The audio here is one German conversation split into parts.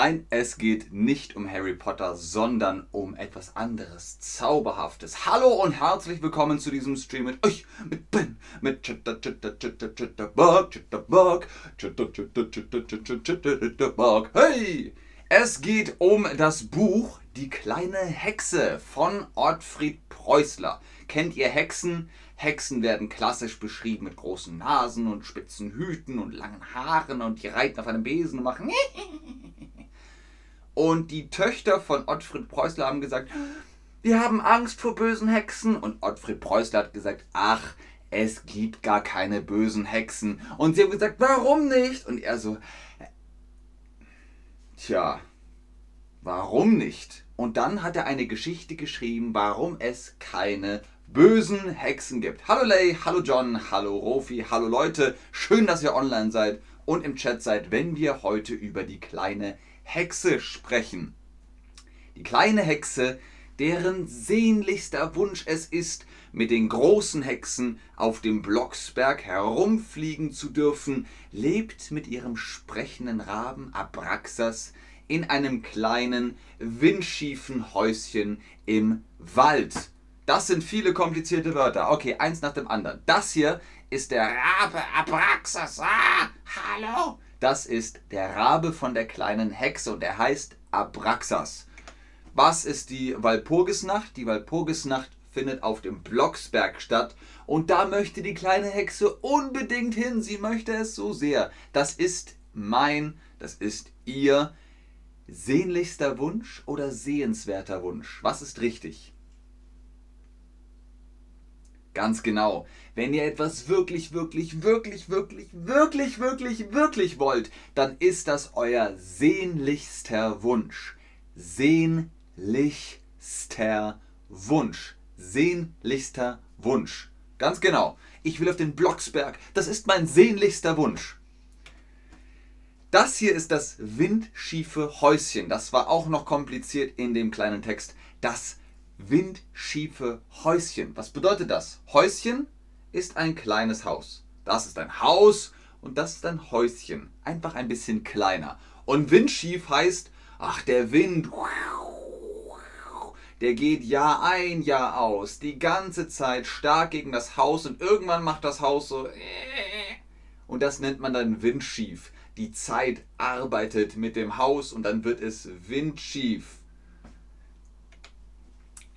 Nein, es geht nicht um Harry Potter, sondern um etwas anderes, Zauberhaftes. Hallo und herzlich willkommen zu diesem Stream mit euch, mit Ben, mit Chitter, Chitter, Chitter, Chitterbug, Chitterbug, Chitter, Chitter, Chitter, Chitter, Chitterbug. Hey! Es geht um das Buch Die kleine Hexe von Ottfried Preußler. Kennt ihr Hexen? Hexen werden klassisch beschrieben mit großen Nasen und spitzen Hüten und langen Haaren und die reiten auf einem Besen und machen Und die Töchter von Ottfried Preußler haben gesagt, wir haben Angst vor bösen Hexen. Und Ottfried Preußler hat gesagt, ach, es gibt gar keine bösen Hexen. Und sie haben gesagt, warum nicht? Und er so, tja, warum nicht? Und dann hat er eine Geschichte geschrieben, warum es keine bösen Hexen gibt. Hallo Lay, hallo John, hallo Rofi, hallo Leute. Schön, dass ihr online seid und im Chat seid, wenn wir heute über die kleine Hexe sprechen. Die kleine Hexe, deren sehnlichster Wunsch es ist, mit den großen Hexen auf dem Blocksberg herumfliegen zu dürfen, lebt mit ihrem sprechenden Raben Abraxas in einem kleinen, windschiefen Häuschen im Wald. Das sind viele komplizierte Wörter. Okay, eins nach dem anderen. Das hier ist der Rabe Abraxas. Ah, hallo? Das ist der Rabe von der kleinen Hexe und er heißt Abraxas. Was ist die Walpurgisnacht? Die Walpurgisnacht findet auf dem Blocksberg statt und da möchte die kleine Hexe unbedingt hin. Sie möchte es so sehr. Das ist mein, das ist ihr sehnlichster Wunsch oder sehenswerter Wunsch. Was ist richtig? Ganz genau. Wenn ihr etwas wirklich, wirklich, wirklich, wirklich, wirklich, wirklich, wirklich wollt, dann ist das euer sehnlichster Wunsch. Sehnlichster Wunsch. Sehnlichster Wunsch. Ganz genau. Ich will auf den Blocksberg. Das ist mein sehnlichster Wunsch. Das hier ist das windschiefe Häuschen. Das war auch noch kompliziert in dem kleinen Text. Das windschiefe Häuschen. Was bedeutet das? Häuschen ist ein kleines Haus. Das ist ein Haus und das ist ein Häuschen. Einfach ein bisschen kleiner. Und windschief heißt, ach, der Wind, der geht Jahr ein, Jahr aus, die ganze Zeit stark gegen das Haus und irgendwann macht das Haus so. Und das nennt man dann windschief. Die Zeit arbeitet mit dem Haus und dann wird es windschief.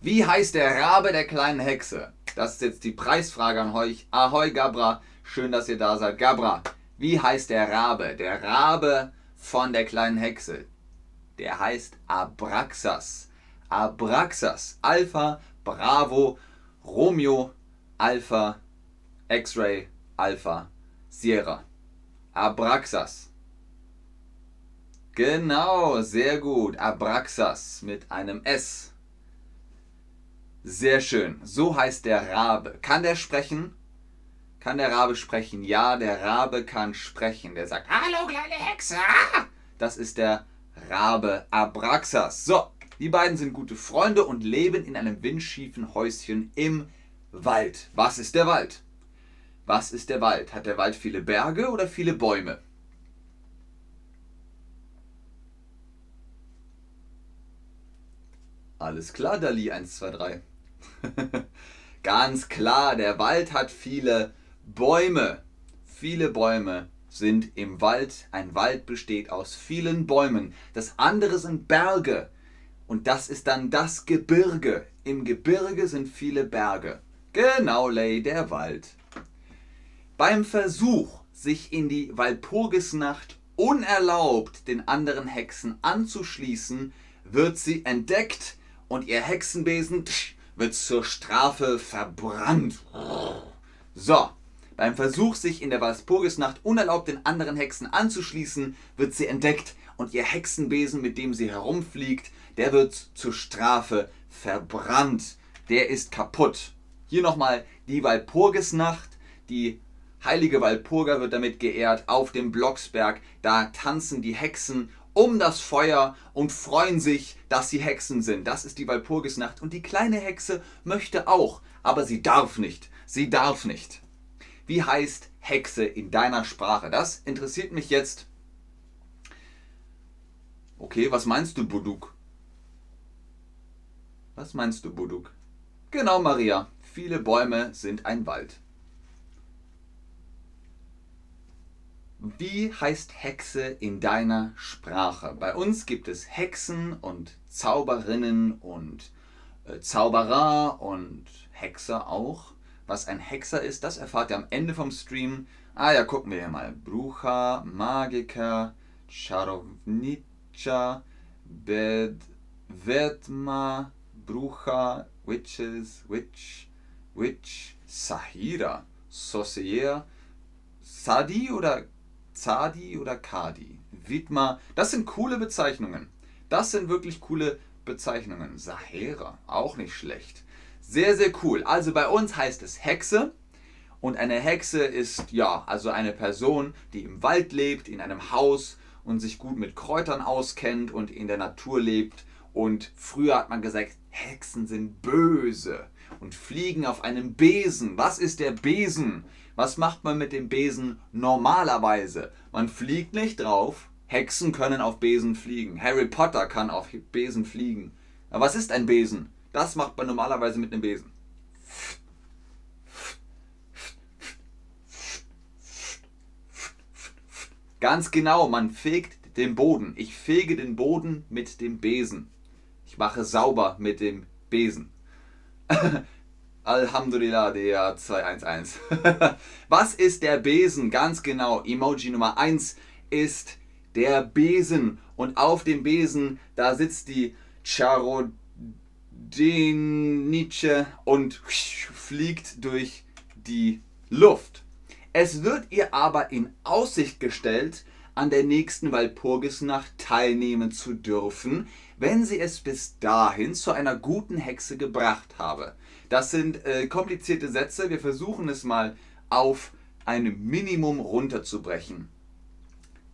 Wie heißt der Rabe der kleinen Hexe? Das ist jetzt die Preisfrage an euch. Ahoi Gabra, schön, dass ihr da seid. Gabra, wie heißt der Rabe? Der Rabe von der kleinen Hexe. Der heißt Abraxas. Abraxas. Alpha, Bravo, Romeo, Alpha, X-Ray, Alpha, Sierra. Abraxas. Genau, sehr gut. Abraxas mit einem S. Sehr schön. So heißt der Rabe. Kann der sprechen? Kann der Rabe sprechen? Ja, der Rabe kann sprechen. Der sagt, hallo kleine Hexe. Das ist der Rabe Abraxas. So, die beiden sind gute Freunde und leben in einem windschiefen Häuschen im Wald. Was ist der Wald? Was ist der Wald? Hat der Wald viele Berge oder viele Bäume? Alles klar, Dali 1, 2, 3. Ganz klar, der Wald hat viele Bäume. Viele Bäume sind im Wald. Ein Wald besteht aus vielen Bäumen. Das andere sind Berge. Und das ist dann das Gebirge. Im Gebirge sind viele Berge. Genau, Lay, der Wald. Beim Versuch, sich in die Walpurgisnacht unerlaubt den anderen Hexen anzuschließen, wird sie entdeckt und ihr Hexenbesen wird zur Strafe verbrannt. So, beim Versuch, sich in der Walpurgisnacht unerlaubt den anderen Hexen anzuschließen, wird sie entdeckt und ihr Hexenbesen, mit dem sie herumfliegt, der wird zur Strafe verbrannt. Der ist kaputt. Hier nochmal die Walpurgisnacht. Die heilige Walpurga wird damit geehrt auf dem Blocksberg. Da tanzen die Hexen um das Feuer und freuen sich, dass sie Hexen sind. Das ist die Walpurgisnacht. Und die kleine Hexe möchte auch, aber sie darf nicht. Sie darf nicht. Wie heißt Hexe in deiner Sprache? Das interessiert mich jetzt. Okay, was meinst du, Buduk? Was meinst du, Buduk? Genau, Maria. Viele Bäume sind ein Wald. Wie heißt Hexe in deiner Sprache? Bei uns gibt es Hexen und Zauberinnen und äh, Zauberer und Hexer auch. Was ein Hexer ist, das erfahrt ihr am Ende vom Stream. Ah ja, gucken wir hier mal. Brucha, Magiker, Charovnica, Bed, Vedma, Brucha, Witches, Witch, Witch, Sahira, Sorcier, Sadi oder Zadi oder Kadi, Widma. Das sind coole Bezeichnungen. Das sind wirklich coole Bezeichnungen. Sahera, auch nicht schlecht. Sehr, sehr cool. Also bei uns heißt es Hexe. Und eine Hexe ist ja, also eine Person, die im Wald lebt, in einem Haus und sich gut mit Kräutern auskennt und in der Natur lebt. Und früher hat man gesagt, Hexen sind böse und fliegen auf einem Besen. Was ist der Besen? Was macht man mit dem Besen normalerweise? Man fliegt nicht drauf. Hexen können auf Besen fliegen. Harry Potter kann auf Besen fliegen. Aber was ist ein Besen? Das macht man normalerweise mit einem Besen. Ganz genau, man fegt den Boden. Ich fege den Boden mit dem Besen. Ich mache sauber mit dem Besen. Alhamdulillah, der 211. Was ist der Besen? Ganz genau. Emoji Nummer 1 ist der Besen. Und auf dem Besen, da sitzt die Charodenice und fliegt durch die Luft. Es wird ihr aber in Aussicht gestellt, an der nächsten Walpurgisnacht teilnehmen zu dürfen, wenn sie es bis dahin zu einer guten Hexe gebracht habe. Das sind äh, komplizierte Sätze. Wir versuchen es mal auf ein Minimum runterzubrechen.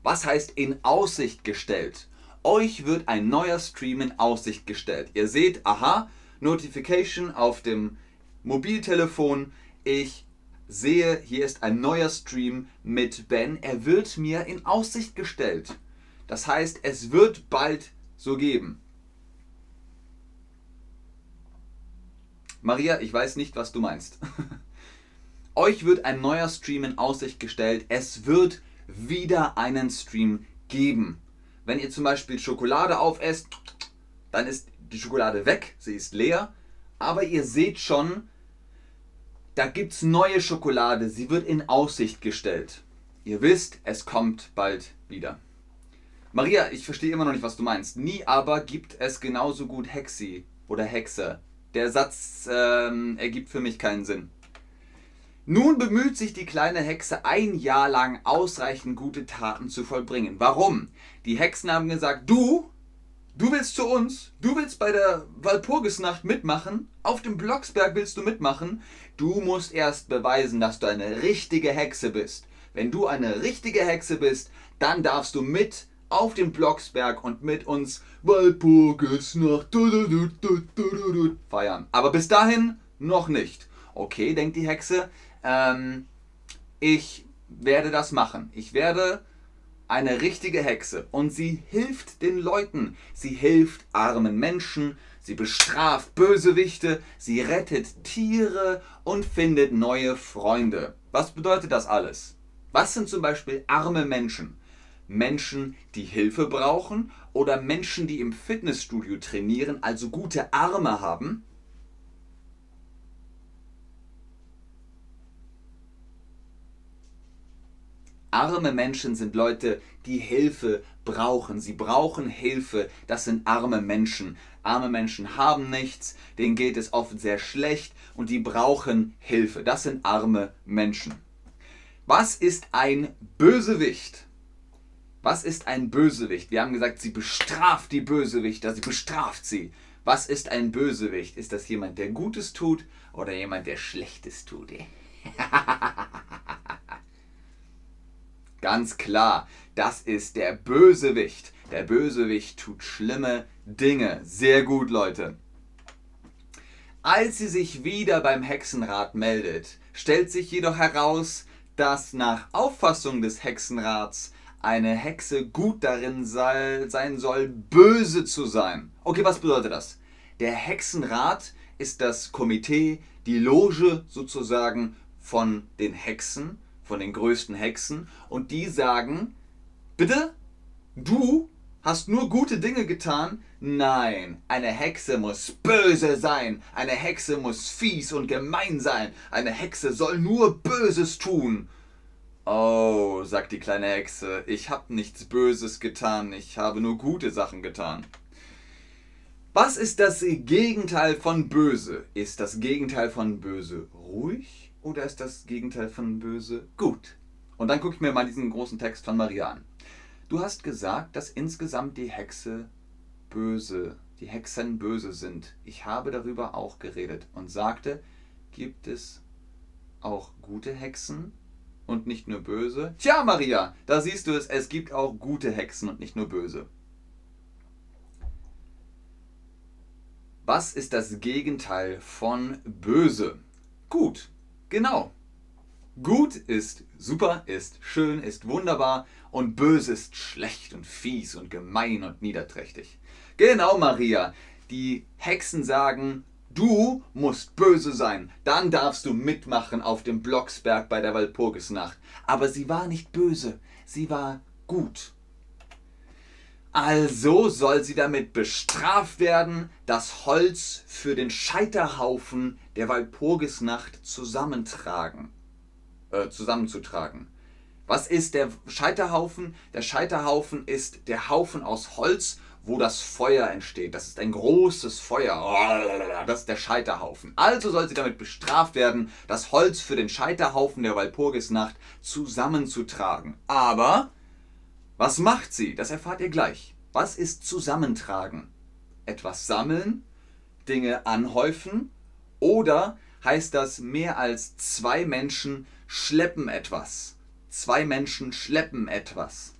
Was heißt in Aussicht gestellt? Euch wird ein neuer Stream in Aussicht gestellt. Ihr seht, aha, Notification auf dem Mobiltelefon. Ich sehe, hier ist ein neuer Stream mit Ben. Er wird mir in Aussicht gestellt. Das heißt, es wird bald so geben. Maria, ich weiß nicht, was du meinst. Euch wird ein neuer Stream in Aussicht gestellt. Es wird wieder einen Stream geben. Wenn ihr zum Beispiel Schokolade aufesst, dann ist die Schokolade weg, sie ist leer. Aber ihr seht schon, da gibt es neue Schokolade, sie wird in Aussicht gestellt. Ihr wisst, es kommt bald wieder. Maria, ich verstehe immer noch nicht, was du meinst. Nie aber gibt es genauso gut Hexi oder Hexe der Satz ähm, ergibt für mich keinen Sinn. Nun bemüht sich die kleine Hexe ein Jahr lang ausreichend gute Taten zu vollbringen. Warum? Die Hexen haben gesagt, du, du willst zu uns, du willst bei der Walpurgisnacht mitmachen, auf dem Blocksberg willst du mitmachen, du musst erst beweisen, dass du eine richtige Hexe bist. Wenn du eine richtige Hexe bist, dann darfst du mit auf dem Blocksberg und mit uns Walpurgisnacht feiern. Aber bis dahin noch nicht. Okay, denkt die Hexe, ähm, ich werde das machen. Ich werde eine richtige Hexe und sie hilft den Leuten. Sie hilft armen Menschen, sie bestraft Bösewichte, sie rettet Tiere und findet neue Freunde. Was bedeutet das alles? Was sind zum Beispiel arme Menschen? Menschen, die Hilfe brauchen oder Menschen, die im Fitnessstudio trainieren, also gute Arme haben. Arme Menschen sind Leute, die Hilfe brauchen. Sie brauchen Hilfe. Das sind arme Menschen. Arme Menschen haben nichts, denen geht es oft sehr schlecht und die brauchen Hilfe. Das sind arme Menschen. Was ist ein Bösewicht? Was ist ein Bösewicht? Wir haben gesagt, sie bestraft die Bösewichter, sie bestraft sie. Was ist ein Bösewicht? Ist das jemand, der Gutes tut oder jemand, der Schlechtes tut? Ganz klar, das ist der Bösewicht. Der Bösewicht tut schlimme Dinge. Sehr gut, Leute. Als sie sich wieder beim Hexenrat meldet, stellt sich jedoch heraus, dass nach Auffassung des Hexenrats eine Hexe gut darin sei, sein soll, böse zu sein. Okay, was bedeutet das? Der Hexenrat ist das Komitee, die Loge sozusagen von den Hexen, von den größten Hexen. Und die sagen, bitte, du hast nur gute Dinge getan. Nein, eine Hexe muss böse sein. Eine Hexe muss fies und gemein sein. Eine Hexe soll nur Böses tun. Oh, sagt die kleine Hexe, ich habe nichts Böses getan, ich habe nur gute Sachen getan. Was ist das Gegenteil von böse? Ist das Gegenteil von böse ruhig oder ist das Gegenteil von böse gut? Und dann gucke ich mir mal diesen großen Text von Maria an. Du hast gesagt, dass insgesamt die Hexe böse, die Hexen böse sind. Ich habe darüber auch geredet und sagte, gibt es auch gute Hexen und nicht nur böse? Tja, Maria, da siehst du es, es gibt auch gute Hexen und nicht nur böse. Was ist das Gegenteil von böse? Gut, genau. Gut ist super, ist schön, ist wunderbar und böse ist schlecht und fies und gemein und niederträchtig. Genau, Maria. Die Hexen sagen, du musst böse sein, dann darfst du mitmachen auf dem Blocksberg bei der Walpurgisnacht. Aber sie war nicht böse, sie war gut. Also soll sie damit bestraft werden, das Holz für den Scheiterhaufen der Walpurgisnacht zusammentragen äh, zusammenzutragen. Was ist der Scheiterhaufen? Der Scheiterhaufen ist der Haufen aus Holz, wo das Feuer entsteht. Das ist ein großes Feuer. Das ist der Scheiterhaufen. Also soll sie damit bestraft werden, das Holz für den Scheiterhaufen der Walpurgisnacht zusammenzutragen. Aber was macht sie? Das erfahrt ihr gleich. Was ist zusammentragen? Etwas sammeln, Dinge anhäufen oder heißt das mehr als zwei Menschen schleppen etwas. Zwei Menschen schleppen etwas.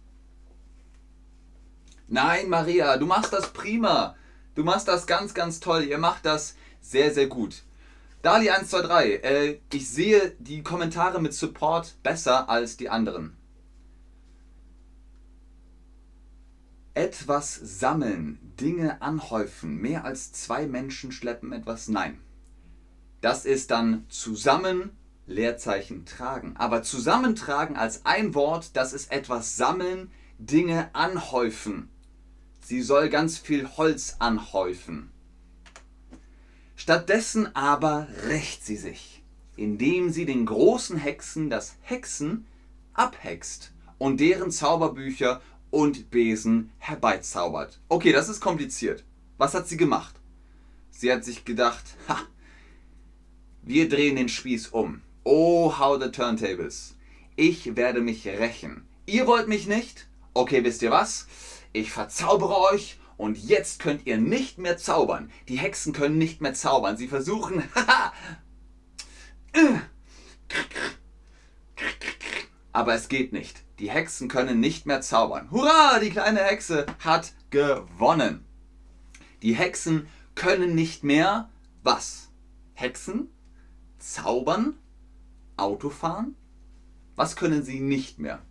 Nein, Maria, du machst das prima. Du machst das ganz, ganz toll. Ihr macht das sehr, sehr gut. Dali 123, äh, ich sehe die Kommentare mit Support besser als die anderen. Etwas sammeln, Dinge anhäufen, mehr als zwei Menschen schleppen etwas. Nein. Das ist dann zusammen Leerzeichen tragen. Aber zusammentragen als ein Wort, das ist etwas sammeln, Dinge anhäufen. Sie soll ganz viel Holz anhäufen. Stattdessen aber rächt sie sich, indem sie den großen Hexen das Hexen abhext und deren Zauberbücher und Besen herbeizaubert. Okay, das ist kompliziert. Was hat sie gemacht? Sie hat sich gedacht, ha, wir drehen den Spieß um. Oh, how the turntables. Ich werde mich rächen. Ihr wollt mich nicht? Okay, wisst ihr was? Ich verzaubere euch und jetzt könnt ihr nicht mehr zaubern. Die Hexen können nicht mehr zaubern. Sie versuchen. Aber es geht nicht. Die Hexen können nicht mehr zaubern. Hurra! Die kleine Hexe hat gewonnen. Die Hexen können nicht mehr was? Hexen? Zaubern? Autofahren? Was können Sie nicht mehr?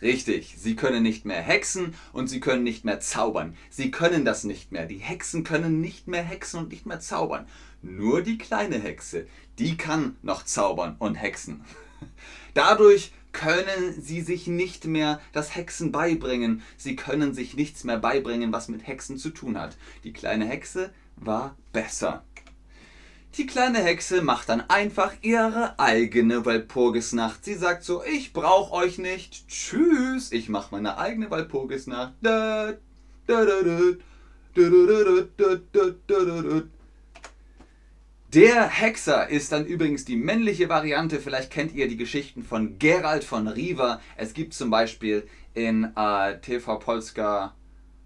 Richtig, sie können nicht mehr hexen und sie können nicht mehr zaubern. Sie können das nicht mehr. Die Hexen können nicht mehr hexen und nicht mehr zaubern. Nur die kleine Hexe, die kann noch zaubern und hexen. Dadurch können sie sich nicht mehr das Hexen beibringen. Sie können sich nichts mehr beibringen, was mit Hexen zu tun hat. Die kleine Hexe war besser. Die kleine Hexe macht dann einfach ihre eigene Walpurgisnacht. Sie sagt so, ich brauche euch nicht. Tschüss, ich mache meine eigene Walpurgisnacht. Der Hexer ist dann übrigens die männliche Variante. Vielleicht kennt ihr die Geschichten von Gerald von Riva. Es gibt zum Beispiel in äh, TV Polska,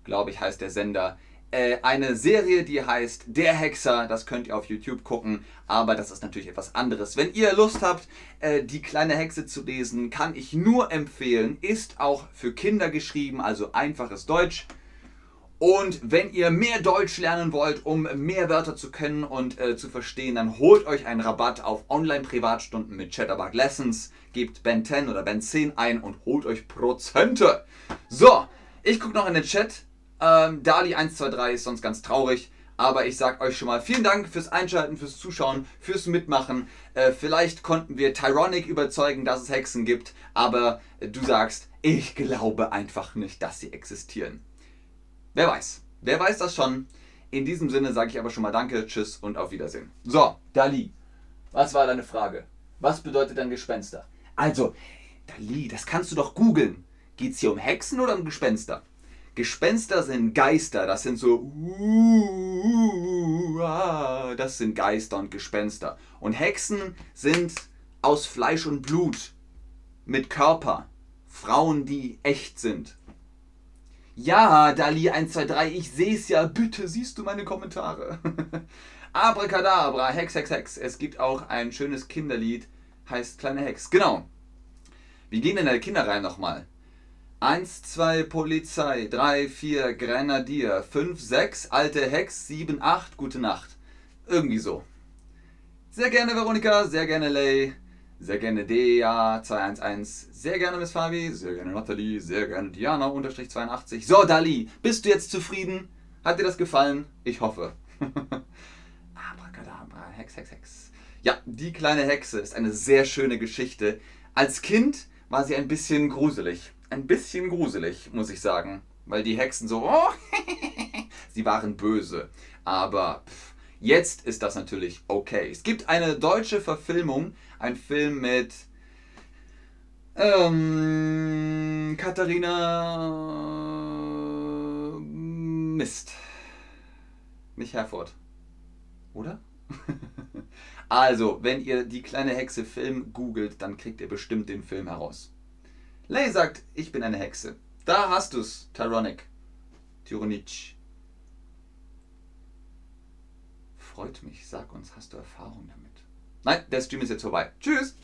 glaube ich, heißt der Sender, äh, eine Serie, die heißt Der Hexer. Das könnt ihr auf YouTube gucken, aber das ist natürlich etwas anderes. Wenn ihr Lust habt, äh, die kleine Hexe zu lesen, kann ich nur empfehlen. Ist auch für Kinder geschrieben, also einfaches Deutsch. Und wenn ihr mehr Deutsch lernen wollt, um mehr Wörter zu können und äh, zu verstehen, dann holt euch einen Rabatt auf Online-Privatstunden mit Chatterbug Lessons. Gebt Ben 10 oder Ben 10 ein und holt euch Prozente. So, ich gucke noch in den Chat. Ähm, Dali123 ist sonst ganz traurig. Aber ich sage euch schon mal vielen Dank fürs Einschalten, fürs Zuschauen, fürs Mitmachen. Äh, vielleicht konnten wir Tyronic überzeugen, dass es Hexen gibt. Aber äh, du sagst, ich glaube einfach nicht, dass sie existieren. Wer weiß. Wer weiß das schon. In diesem Sinne sage ich aber schon mal Danke, Tschüss und auf Wiedersehen. So, Dali, was war deine Frage? Was bedeutet ein Gespenster? Also, Dali, das kannst du doch googeln. Geht es hier um Hexen oder um Gespenster? Gespenster sind Geister, das sind so, uh, uh, das sind Geister und Gespenster. Und Hexen sind aus Fleisch und Blut, mit Körper, Frauen, die echt sind. Ja, Dali 123, ich sehe es ja. Bitte siehst du meine Kommentare. Abracadabra, Hex, Hex, Hex. Es gibt auch ein schönes Kinderlied, heißt Kleine Hex. Genau. Wie gehen denn deine Kinder rein nochmal? 1, 2 Polizei, 3, 4 Grenadier, 5, 6 alte Hex, 7, 8 gute Nacht. Irgendwie so. Sehr gerne Veronika, sehr gerne Lay. Sehr gerne Dea211, sehr gerne Miss Fabi, sehr gerne Nathalie, sehr gerne Diana-82. So, Dali, bist du jetzt zufrieden? Hat dir das gefallen? Ich hoffe. Abracadabra, Hex, Hex, Hex. Ja, die kleine Hexe ist eine sehr schöne Geschichte. Als Kind war sie ein bisschen gruselig. Ein bisschen gruselig, muss ich sagen. Weil die Hexen so, oh, sie waren böse. Aber pff, jetzt ist das natürlich okay. Es gibt eine deutsche Verfilmung ein Film mit ähm, Katharina Mist. Nicht Herford. Oder? also, wenn ihr die kleine Hexe Film googelt, dann kriegt ihr bestimmt den Film heraus. Lay sagt, ich bin eine Hexe. Da hast du's, Tyronic. Tyronic. Freut mich, sag uns, hast du Erfahrung damit? Nein, der Stream ist jetzt vorbei. Tschüss!